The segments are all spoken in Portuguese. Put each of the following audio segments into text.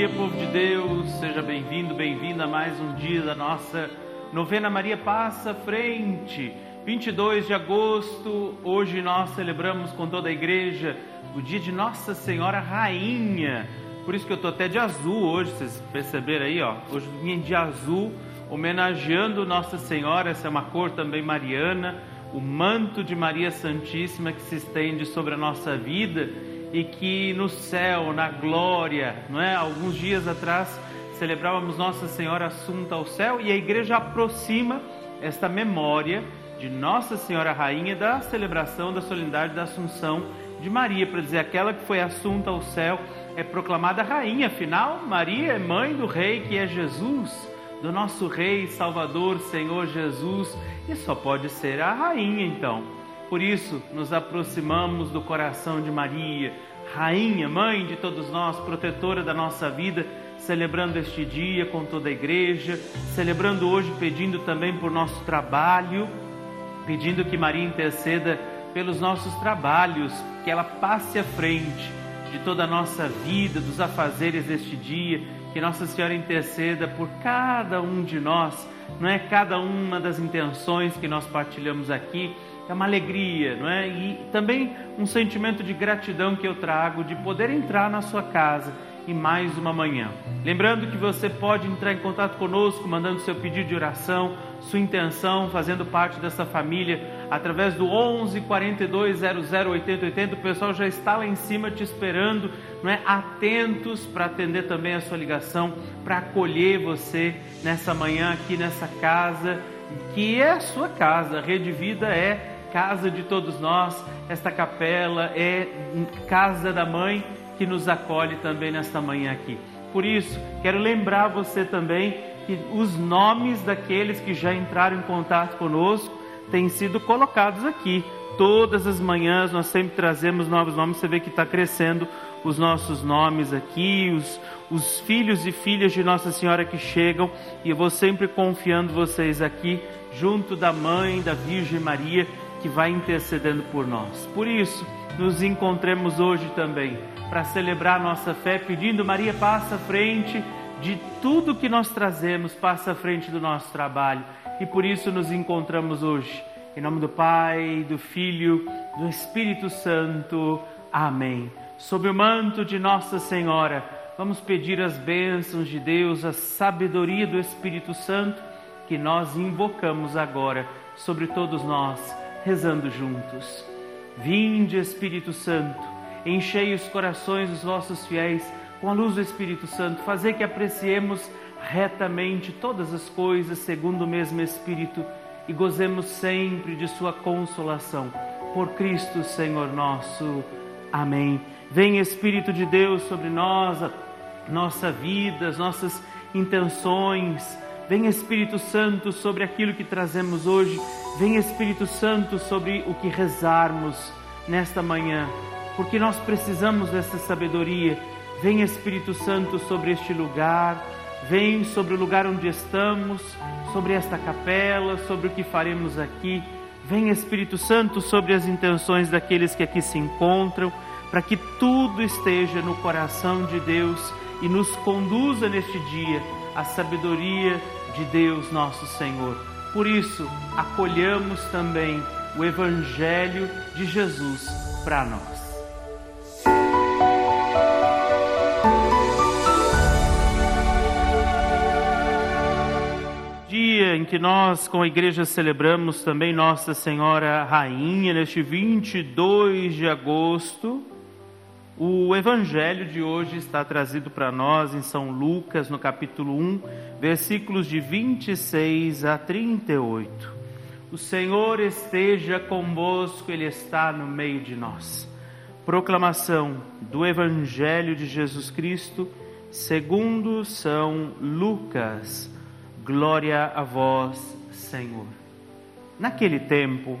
dia, povo de Deus, seja bem-vindo, bem-vinda a mais um dia da nossa novena Maria Passa Frente. 22 de agosto, hoje nós celebramos com toda a igreja o dia de Nossa Senhora Rainha. Por isso que eu estou até de azul hoje, vocês perceberam aí, ó. Hoje vim de azul, homenageando Nossa Senhora, essa é uma cor também mariana, o manto de Maria Santíssima que se estende sobre a nossa vida e que no céu, na glória, não é? Alguns dias atrás celebrávamos Nossa Senhora Assunta ao céu e a igreja aproxima esta memória de Nossa Senhora Rainha da celebração da solenidade da Assunção de Maria, para dizer aquela que foi assunta ao céu é proclamada rainha, afinal, Maria é mãe do rei que é Jesus, do nosso rei, Salvador, Senhor Jesus, e só pode ser a rainha então. Por isso, nos aproximamos do coração de Maria, Rainha, Mãe de todos nós, protetora da nossa vida, celebrando este dia com toda a igreja, celebrando hoje, pedindo também por nosso trabalho, pedindo que Maria interceda pelos nossos trabalhos, que ela passe à frente de toda a nossa vida, dos afazeres deste dia, que Nossa Senhora interceda por cada um de nós, não é? Cada uma das intenções que nós partilhamos aqui é uma alegria, não é? E também um sentimento de gratidão que eu trago de poder entrar na sua casa em mais uma manhã. Lembrando que você pode entrar em contato conosco, mandando seu pedido de oração, sua intenção, fazendo parte dessa família, através do 11 42 00 80 80. O pessoal já está lá em cima te esperando, não é? Atentos para atender também a sua ligação, para acolher você nessa manhã aqui nessa casa, que é a sua casa. A Rede Vida é casa de todos nós, esta capela é casa da mãe que nos acolhe também nesta manhã aqui. Por isso, quero lembrar você também que os nomes daqueles que já entraram em contato conosco têm sido colocados aqui. Todas as manhãs nós sempre trazemos novos nomes. Você vê que está crescendo os nossos nomes aqui, os, os filhos e filhas de Nossa Senhora que chegam, e eu vou sempre confiando vocês aqui, junto da Mãe, da Virgem Maria, que vai intercedendo por nós. Por isso, nos encontremos hoje também para celebrar nossa fé, pedindo Maria passa à frente de tudo que nós trazemos, passa à frente do nosso trabalho. E por isso nos encontramos hoje. Em nome do Pai, do Filho, do Espírito Santo. Amém. Sob o manto de Nossa Senhora, vamos pedir as bênçãos de Deus, a sabedoria do Espírito Santo que nós invocamos agora sobre todos nós rezando juntos. Vinde, Espírito Santo, enchei os corações dos vossos fiéis com a luz do Espírito Santo, fazer que apreciemos retamente todas as coisas segundo o mesmo Espírito e gozemos sempre de Sua consolação. Por Cristo, Senhor nosso. Amém. Vem Espírito de Deus sobre nós, nossa vida, as nossas intenções. Vem Espírito Santo sobre aquilo que trazemos hoje Vem Espírito Santo sobre o que rezarmos nesta manhã, porque nós precisamos dessa sabedoria. Vem Espírito Santo sobre este lugar, vem sobre o lugar onde estamos, sobre esta capela, sobre o que faremos aqui. Vem Espírito Santo sobre as intenções daqueles que aqui se encontram, para que tudo esteja no coração de Deus e nos conduza neste dia a sabedoria de Deus nosso Senhor. Por isso, acolhamos também o Evangelho de Jesus para nós. Dia em que nós, com a igreja, celebramos também Nossa Senhora Rainha, neste 22 de agosto. O evangelho de hoje está trazido para nós em São Lucas, no capítulo 1, versículos de 26 a 38. O Senhor esteja convosco, Ele está no meio de nós. Proclamação do Evangelho de Jesus Cristo, segundo São Lucas. Glória a vós, Senhor. Naquele tempo,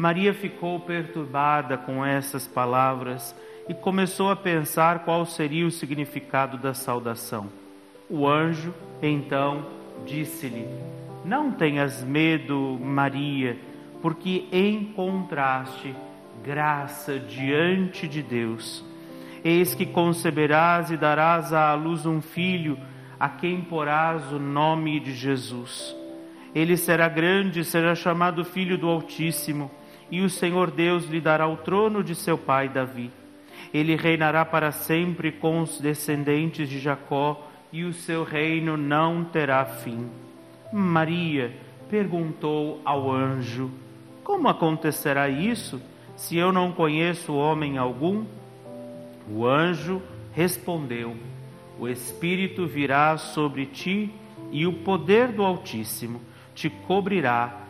Maria ficou perturbada com essas palavras e começou a pensar qual seria o significado da saudação. O anjo, então, disse-lhe: Não tenhas medo, Maria, porque encontraste graça diante de Deus. Eis que conceberás e darás à luz um filho, a quem porás o nome de Jesus. Ele será grande, será chamado Filho do Altíssimo, e o Senhor Deus lhe dará o trono de seu pai Davi. Ele reinará para sempre com os descendentes de Jacó, e o seu reino não terá fim. Maria perguntou ao anjo: Como acontecerá isso, se eu não conheço homem algum? O anjo respondeu: O Espírito virá sobre ti, e o poder do Altíssimo te cobrirá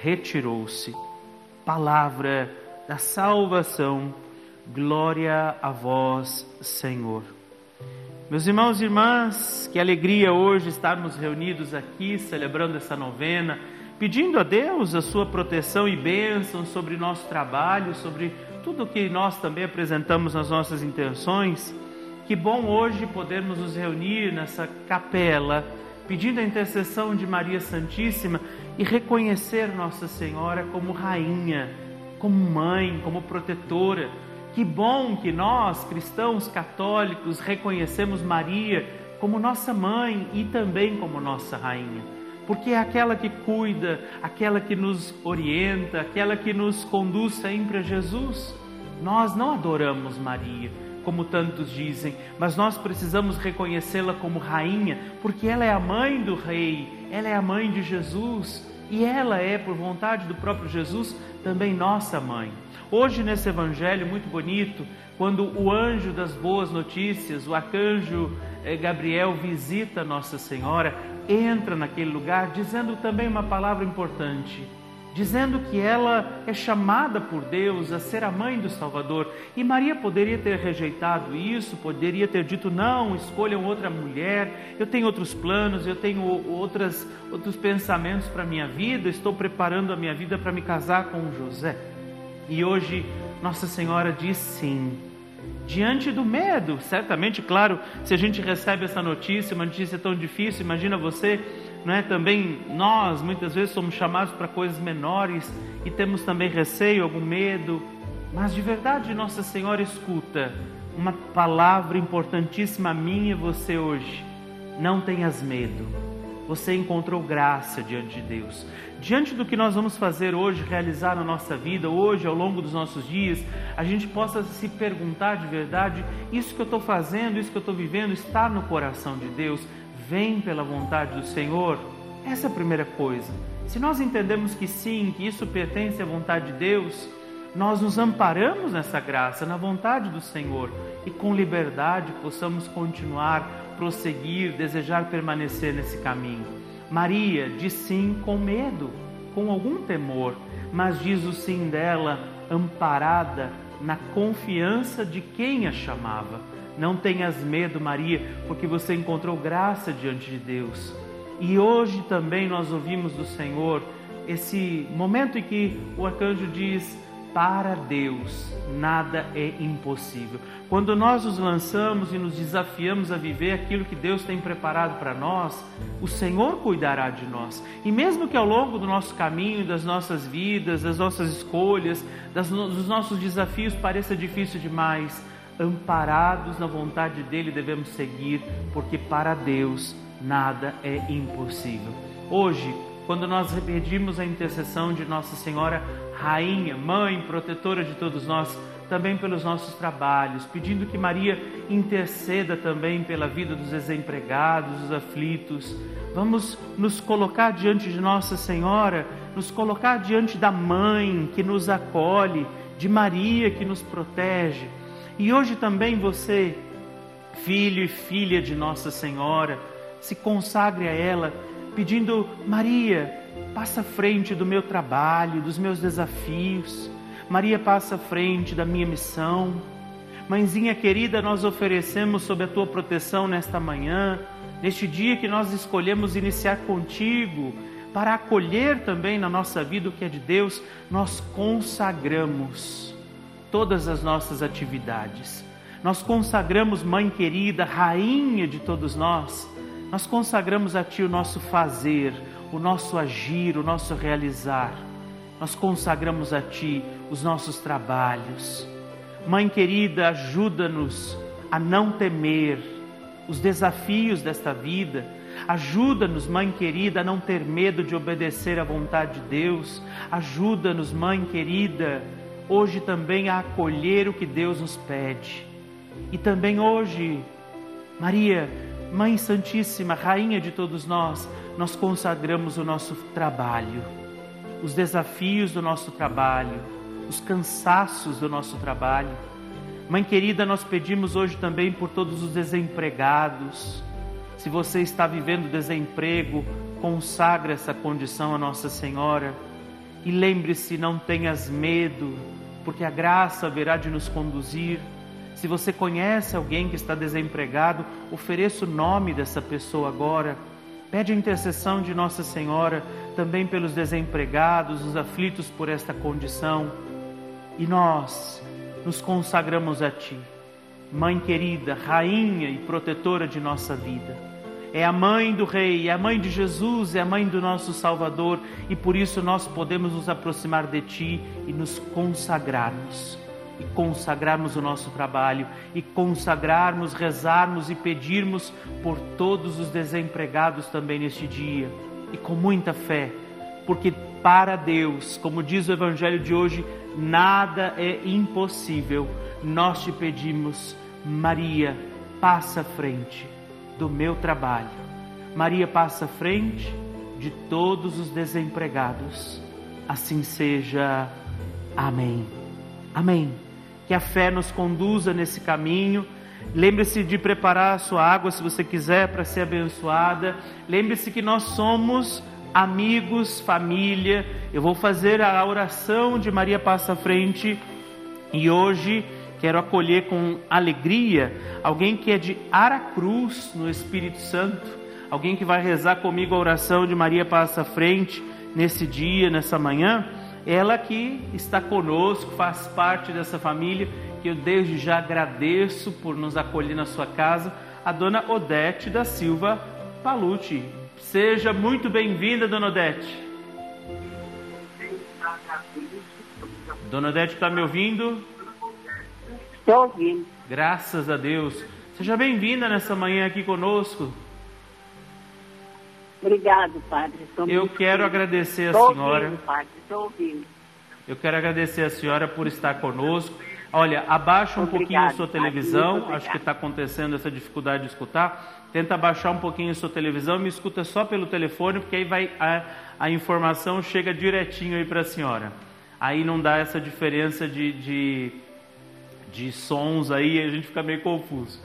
retirou-se. Palavra da salvação Glória a vós, Senhor. Meus irmãos e irmãs, que alegria hoje estarmos reunidos aqui celebrando essa novena, pedindo a Deus a sua proteção e bênção sobre nosso trabalho, sobre tudo que nós também apresentamos nas nossas intenções. Que bom hoje podermos nos reunir nessa capela, pedindo a intercessão de Maria Santíssima e reconhecer Nossa Senhora como rainha, como mãe, como protetora que bom que nós, cristãos católicos, reconhecemos Maria como nossa mãe e também como nossa rainha, porque é aquela que cuida, aquela que nos orienta, aquela que nos conduz sempre a Jesus. Nós não adoramos Maria, como tantos dizem, mas nós precisamos reconhecê-la como rainha, porque ela é a mãe do Rei, ela é a mãe de Jesus e ela é, por vontade do próprio Jesus, também nossa mãe. Hoje, nesse evangelho muito bonito, quando o anjo das boas notícias, o arcanjo eh, Gabriel, visita Nossa Senhora, entra naquele lugar dizendo também uma palavra importante dizendo que ela é chamada por Deus a ser a mãe do Salvador. E Maria poderia ter rejeitado isso, poderia ter dito: não, escolham outra mulher, eu tenho outros planos, eu tenho outras, outros pensamentos para a minha vida, estou preparando a minha vida para me casar com José. E hoje Nossa Senhora diz sim. Diante do medo, certamente, claro, se a gente recebe essa notícia, uma notícia tão difícil, imagina você não é? Também nós muitas vezes somos chamados para coisas menores e temos também receio, algum medo, mas de verdade Nossa Senhora escuta uma palavra importantíssima minha e você hoje. Não tenhas medo. Você encontrou graça diante de Deus. Diante do que nós vamos fazer hoje, realizar na nossa vida, hoje, ao longo dos nossos dias, a gente possa se perguntar de verdade: isso que eu estou fazendo, isso que eu estou vivendo, está no coração de Deus? Vem pela vontade do Senhor? Essa é a primeira coisa. Se nós entendemos que sim, que isso pertence à vontade de Deus, nós nos amparamos nessa graça, na vontade do Senhor e com liberdade possamos continuar, prosseguir, desejar permanecer nesse caminho. Maria diz sim com medo, com algum temor, mas diz o sim dela amparada na confiança de quem a chamava não tenhas medo, Maria, porque você encontrou graça diante de Deus. E hoje também nós ouvimos do Senhor esse momento em que o arcanjo diz: Para Deus nada é impossível. Quando nós nos lançamos e nos desafiamos a viver aquilo que Deus tem preparado para nós, o Senhor cuidará de nós. E mesmo que ao longo do nosso caminho, das nossas vidas, das nossas escolhas, das, dos nossos desafios pareça difícil demais, amparados na vontade dele, devemos seguir, porque para Deus nada é impossível. Hoje, quando nós pedimos a intercessão de Nossa Senhora, Rainha, Mãe, protetora de todos nós, também pelos nossos trabalhos, pedindo que Maria interceda também pela vida dos desempregados, dos aflitos. Vamos nos colocar diante de Nossa Senhora, nos colocar diante da Mãe que nos acolhe, de Maria que nos protege. E hoje também você, filho e filha de Nossa Senhora, se consagre a ela pedindo: Maria, passa frente do meu trabalho, dos meus desafios. Maria, passa frente da minha missão. Mãezinha querida, nós oferecemos sob a tua proteção nesta manhã, neste dia que nós escolhemos iniciar contigo, para acolher também na nossa vida o que é de Deus, nós consagramos todas as nossas atividades. Nós consagramos, Mãe querida, Rainha de todos nós, nós consagramos a Ti o nosso fazer, o nosso agir, o nosso realizar. Nós consagramos a Ti os nossos trabalhos. Mãe querida, ajuda-nos a não temer os desafios desta vida. Ajuda-nos, Mãe querida, a não ter medo de obedecer à vontade de Deus. Ajuda-nos, Mãe querida, hoje também a acolher o que Deus nos pede. E também hoje, Maria, Mãe Santíssima, Rainha de todos nós, nós consagramos o nosso trabalho, os desafios do nosso trabalho, os cansaços do nosso trabalho. Mãe querida, nós pedimos hoje também por todos os desempregados. Se você está vivendo desemprego, consagra essa condição a Nossa Senhora. E lembre-se, não tenhas medo, porque a graça haverá de nos conduzir se você conhece alguém que está desempregado, ofereça o nome dessa pessoa agora. Pede a intercessão de Nossa Senhora também pelos desempregados, os aflitos por esta condição. E nós nos consagramos a Ti, Mãe querida, Rainha e protetora de nossa vida. É a mãe do Rei, é a mãe de Jesus, é a mãe do nosso Salvador e por isso nós podemos nos aproximar de Ti e nos consagrarmos e consagrarmos o nosso trabalho, e consagrarmos, rezarmos e pedirmos por todos os desempregados também neste dia, e com muita fé, porque para Deus, como diz o Evangelho de hoje, nada é impossível. Nós te pedimos, Maria, passa à frente do meu trabalho. Maria passa à frente de todos os desempregados. Assim seja. Amém. Amém que a fé nos conduza nesse caminho. Lembre-se de preparar a sua água se você quiser para ser abençoada. Lembre-se que nós somos amigos, família. Eu vou fazer a oração de Maria Passa à Frente e hoje quero acolher com alegria alguém que é de Aracruz, no Espírito Santo, alguém que vai rezar comigo a oração de Maria Passa Frente nesse dia, nessa manhã ela que está conosco, faz parte dessa família, que eu desde já agradeço por nos acolher na sua casa, a dona Odete da Silva Palucci. Seja muito bem-vinda, dona Odete. Dona Odete, está me ouvindo? Estou ouvindo. Graças a Deus. Seja bem-vinda nessa manhã aqui conosco. Obrigado, padre. Estou eu quero agradecer a Estou senhora. Ouvindo, padre. Estou ouvindo. Eu quero agradecer a senhora por estar conosco. Olha, abaixa um Obrigado, pouquinho a sua televisão. Acho que está acontecendo essa dificuldade de escutar. Tenta abaixar um pouquinho a sua televisão e me escuta só pelo telefone, porque aí vai a, a informação chega direitinho aí para a senhora. Aí não dá essa diferença de, de, de sons aí, a gente fica meio confuso.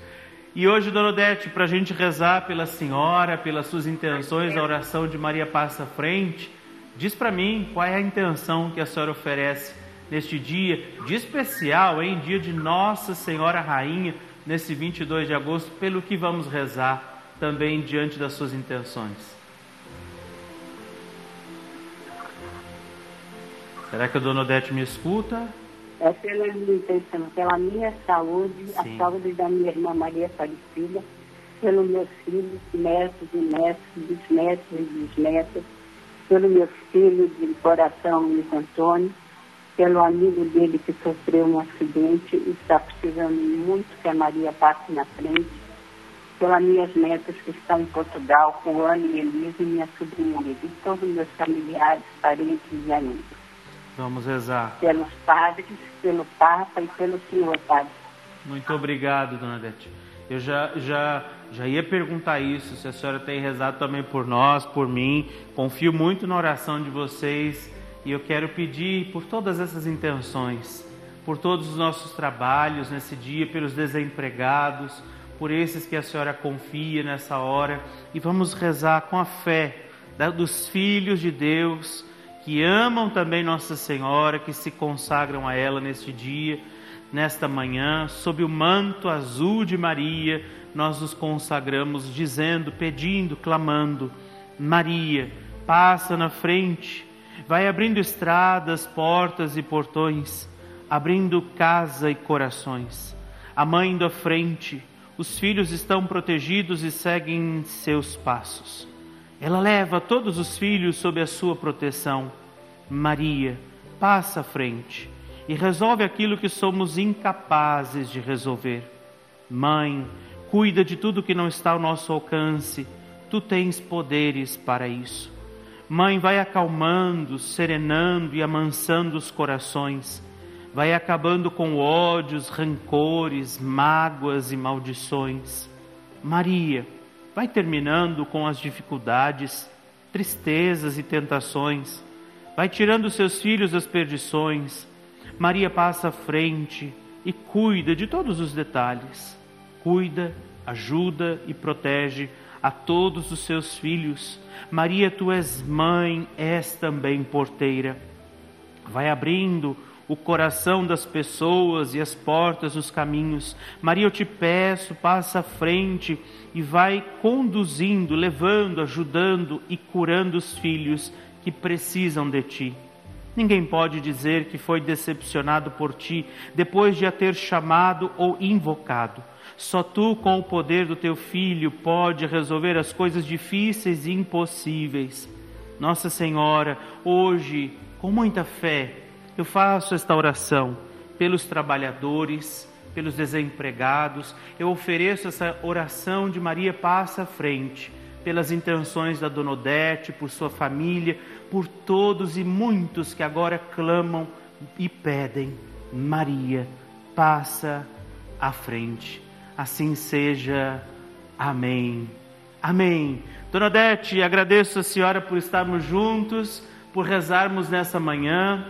E hoje, Dona Odete, para a gente rezar pela senhora, pelas suas intenções, a oração de Maria passa frente, diz para mim qual é a intenção que a senhora oferece neste dia, dia especial, em dia de Nossa Senhora Rainha, nesse 22 de agosto, pelo que vamos rezar também diante das suas intenções. Será que a Dona Odete me escuta? É pela pela minha saúde, Sim. a saúde da minha irmã Maria Aparecida, pelos meus filhos, netos e netos, bisnetos e bisnetas, pelo meu filho de coração, Luiz Antônio, pelo amigo dele que sofreu um acidente e está precisando muito que a Maria passe na frente, pelas minhas netas que estão em Portugal, Juana e Elisa e minha sobrinha e todos os meus familiares, parentes e amigos. Vamos rezar. Pelos padres, pelo Papa e pelo Senhor Padre. Muito obrigado, dona Dete. Eu já, já, já ia perguntar isso, se a senhora tem rezado também por nós, por mim. Confio muito na oração de vocês e eu quero pedir por todas essas intenções, por todos os nossos trabalhos nesse dia, pelos desempregados, por esses que a senhora confia nessa hora e vamos rezar com a fé dos filhos de Deus que amam também Nossa Senhora, que se consagram a ela neste dia, nesta manhã, sob o manto azul de Maria, nós nos consagramos dizendo, pedindo, clamando: Maria, passa na frente, vai abrindo estradas, portas e portões, abrindo casa e corações. A mãe à frente, os filhos estão protegidos e seguem seus passos. Ela leva todos os filhos sob a sua proteção. Maria, passa à frente e resolve aquilo que somos incapazes de resolver. Mãe, cuida de tudo que não está ao nosso alcance. Tu tens poderes para isso. Mãe, vai acalmando, serenando e amansando os corações vai acabando com ódios, rancores, mágoas e maldições. Maria vai terminando com as dificuldades, tristezas e tentações, vai tirando seus filhos das perdições. Maria passa à frente e cuida de todos os detalhes. Cuida, ajuda e protege a todos os seus filhos. Maria, tu és mãe, és também porteira. Vai abrindo o coração das pessoas e as portas dos caminhos. Maria, eu te peço, passa à frente e vai conduzindo, levando, ajudando e curando os filhos que precisam de ti. Ninguém pode dizer que foi decepcionado por ti depois de a ter chamado ou invocado. Só tu, com o poder do teu filho, pode resolver as coisas difíceis e impossíveis. Nossa Senhora, hoje, com muita fé, eu faço esta oração pelos trabalhadores, pelos desempregados. Eu ofereço essa oração de Maria passa à frente, pelas intenções da Dona Odete, por sua família, por todos e muitos que agora clamam e pedem. Maria, passa à frente. Assim seja. Amém. Amém. Dona Odete, agradeço a senhora por estarmos juntos, por rezarmos nessa manhã.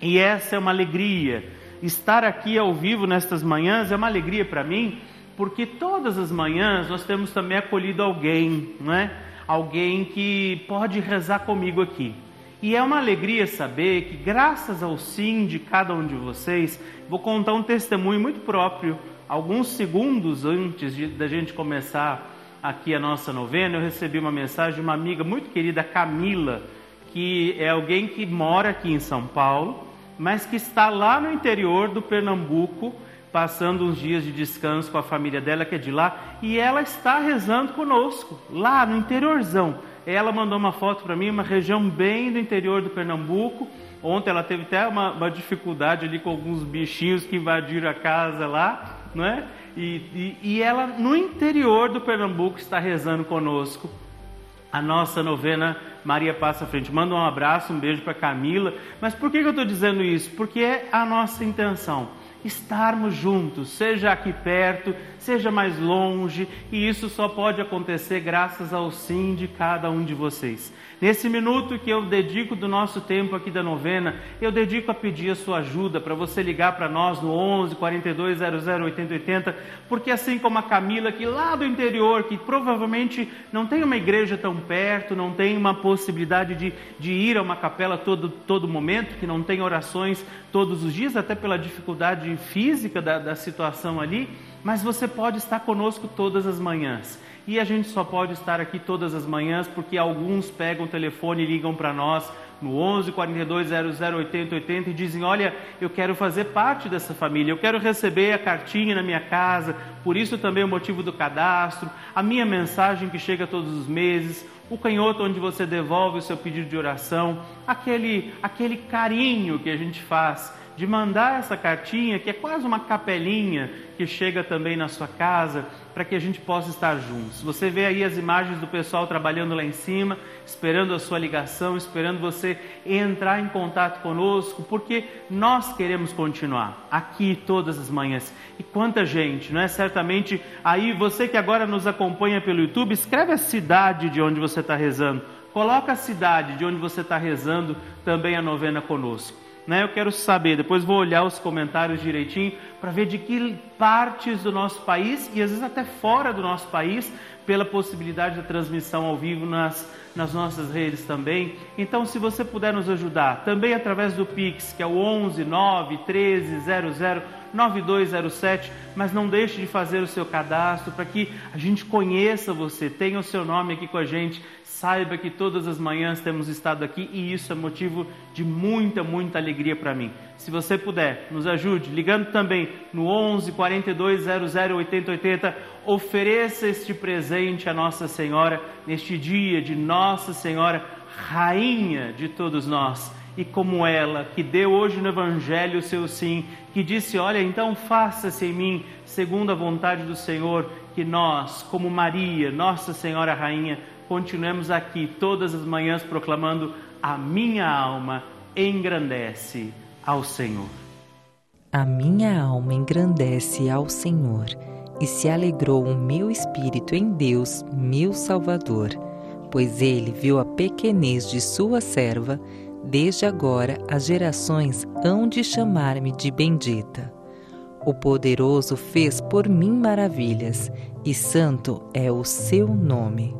E essa é uma alegria. Estar aqui ao vivo nestas manhãs é uma alegria para mim, porque todas as manhãs nós temos também acolhido alguém, não é? Alguém que pode rezar comigo aqui. E é uma alegria saber que, graças ao sim de cada um de vocês, vou contar um testemunho muito próprio. Alguns segundos antes da gente começar aqui a nossa novena, eu recebi uma mensagem de uma amiga muito querida, Camila, que é alguém que mora aqui em São Paulo mas que está lá no interior do Pernambuco, passando uns dias de descanso com a família dela, que é de lá, e ela está rezando conosco, lá no interiorzão. Ela mandou uma foto para mim, uma região bem do interior do Pernambuco. Ontem ela teve até uma, uma dificuldade ali com alguns bichinhos que invadiram a casa lá, não é? E, e, e ela no interior do Pernambuco está rezando conosco a nossa novena Maria Passa à Frente. Manda um abraço, um beijo para Camila. Mas por que eu estou dizendo isso? Porque é a nossa intenção estarmos juntos, seja aqui perto, seja mais longe, e isso só pode acontecer graças ao sim de cada um de vocês. Nesse minuto que eu dedico do nosso tempo aqui da novena, eu dedico a pedir a sua ajuda para você ligar para nós no 11 42 00 80 80, porque assim como a Camila, que lá do interior, que provavelmente não tem uma igreja tão perto, não tem uma possibilidade de, de ir a uma capela todo, todo momento, que não tem orações todos os dias, até pela dificuldade física da, da situação ali, mas você pode estar conosco todas as manhãs. E a gente só pode estar aqui todas as manhãs porque alguns pegam o telefone e ligam para nós no 11 42 00 80 80 e dizem: Olha, eu quero fazer parte dessa família, eu quero receber a cartinha na minha casa, por isso também o motivo do cadastro, a minha mensagem que chega todos os meses, o canhoto onde você devolve o seu pedido de oração, aquele, aquele carinho que a gente faz de mandar essa cartinha, que é quase uma capelinha que chega também na sua casa, para que a gente possa estar juntos. Você vê aí as imagens do pessoal trabalhando lá em cima, esperando a sua ligação, esperando você entrar em contato conosco, porque nós queremos continuar aqui todas as manhãs. E quanta gente, não é? Certamente aí você que agora nos acompanha pelo YouTube, escreve a cidade de onde você está rezando. Coloca a cidade de onde você está rezando também a novena conosco. Né? Eu quero saber, depois vou olhar os comentários direitinho para ver de que partes do nosso país e às vezes até fora do nosso país, pela possibilidade da transmissão ao vivo nas, nas nossas redes também. Então, se você puder nos ajudar, também através do Pix, que é o 11 9 13 00 9207, mas não deixe de fazer o seu cadastro para que a gente conheça você, tenha o seu nome aqui com a gente, Saiba que todas as manhãs temos estado aqui e isso é motivo de muita, muita alegria para mim. Se você puder, nos ajude, ligando também no 11 42 00 80 80, ofereça este presente a Nossa Senhora neste dia de Nossa Senhora, Rainha de todos nós. E como ela, que deu hoje no Evangelho o seu sim, que disse: Olha, então faça-se em mim, segundo a vontade do Senhor, que nós, como Maria, Nossa Senhora Rainha, continuemos aqui todas as manhãs proclamando: A minha alma engrandece ao Senhor. A minha alma engrandece ao Senhor, e se alegrou o meu espírito em Deus, meu Salvador, pois ele viu a pequenez de sua serva, desde agora as gerações hão de chamar-me de bendita. O poderoso fez por mim maravilhas, e santo é o seu nome.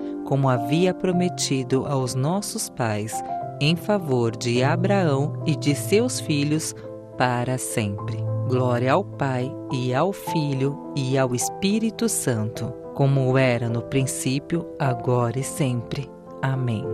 como havia prometido aos nossos pais, em favor de Abraão e de seus filhos para sempre. Glória ao Pai e ao Filho e ao Espírito Santo, como era no princípio, agora e sempre. Amém.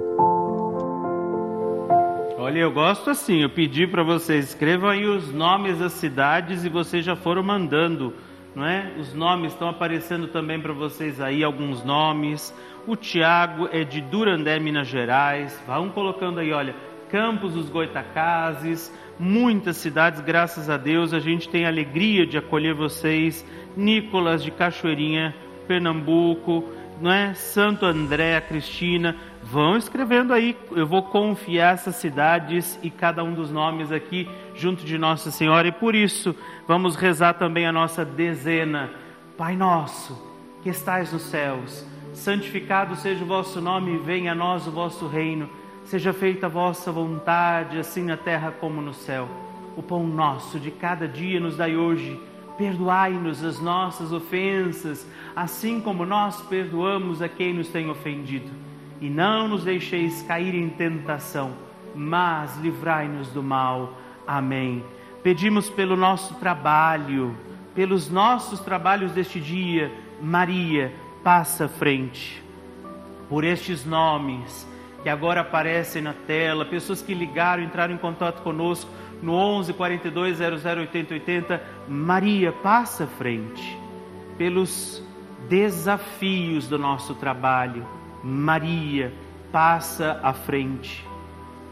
Olha, eu gosto assim, eu pedi para vocês escrevam aí os nomes das cidades e vocês já foram mandando, não é? Os nomes estão aparecendo também para vocês aí alguns nomes. O Tiago é de Durandé, Minas Gerais. Vão colocando aí, olha, Campos dos Goitacazes, muitas cidades, graças a Deus, a gente tem a alegria de acolher vocês. Nicolas de Cachoeirinha, Pernambuco, não é? Santo André, Cristina, vão escrevendo aí. Eu vou confiar essas cidades e cada um dos nomes aqui junto de Nossa Senhora e por isso vamos rezar também a nossa dezena. Pai nosso, que estais nos céus, santificado seja o vosso nome venha a nós o vosso reino. Seja feita a vossa vontade, assim na terra como no céu. O pão nosso de cada dia nos dai hoje. Perdoai-nos as nossas ofensas, assim como nós perdoamos a quem nos tem ofendido. E não nos deixeis cair em tentação, mas livrai-nos do mal. Amém. Pedimos pelo nosso trabalho, pelos nossos trabalhos deste dia, Maria passa à frente. Por estes nomes que agora aparecem na tela, pessoas que ligaram, entraram em contato conosco no 11 42 00 80 80, Maria passa à frente. Pelos desafios do nosso trabalho, Maria passa à frente.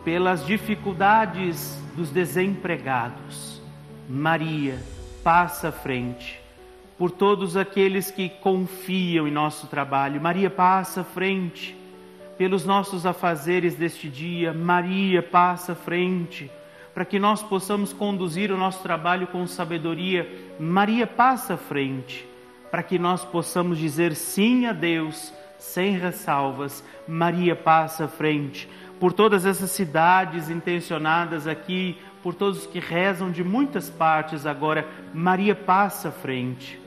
Pelas dificuldades dos desempregados, Maria passa à frente por todos aqueles que confiam em nosso trabalho. Maria passa à frente. Pelos nossos afazeres deste dia, Maria passa frente. Para que nós possamos conduzir o nosso trabalho com sabedoria, Maria passa frente. Para que nós possamos dizer sim a Deus sem ressalvas, Maria passa frente. Por todas essas cidades intencionadas aqui, por todos que rezam de muitas partes agora, Maria passa frente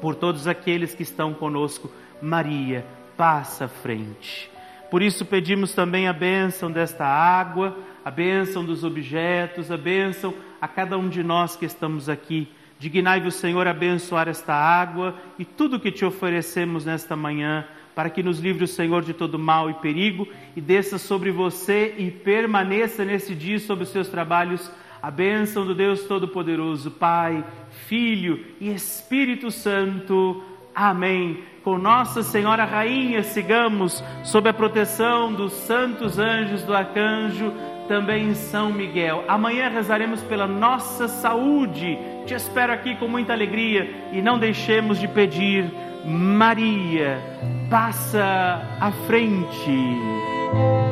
por todos aqueles que estão conosco. Maria, passa à frente. Por isso pedimos também a bênção desta água, a bênção dos objetos, a bênção a cada um de nós que estamos aqui. Dignai-vos, Senhor, abençoar esta água e tudo que te oferecemos nesta manhã, para que nos livre o Senhor de todo mal e perigo e desça sobre você e permaneça nesse dia sobre os seus trabalhos a bênção do Deus Todo-Poderoso, Pai, Filho e Espírito Santo. Amém. Com Nossa Senhora Rainha, sigamos sob a proteção dos santos anjos do arcanjo também em São Miguel. Amanhã rezaremos pela nossa saúde. Te espero aqui com muita alegria e não deixemos de pedir, Maria, passa à frente.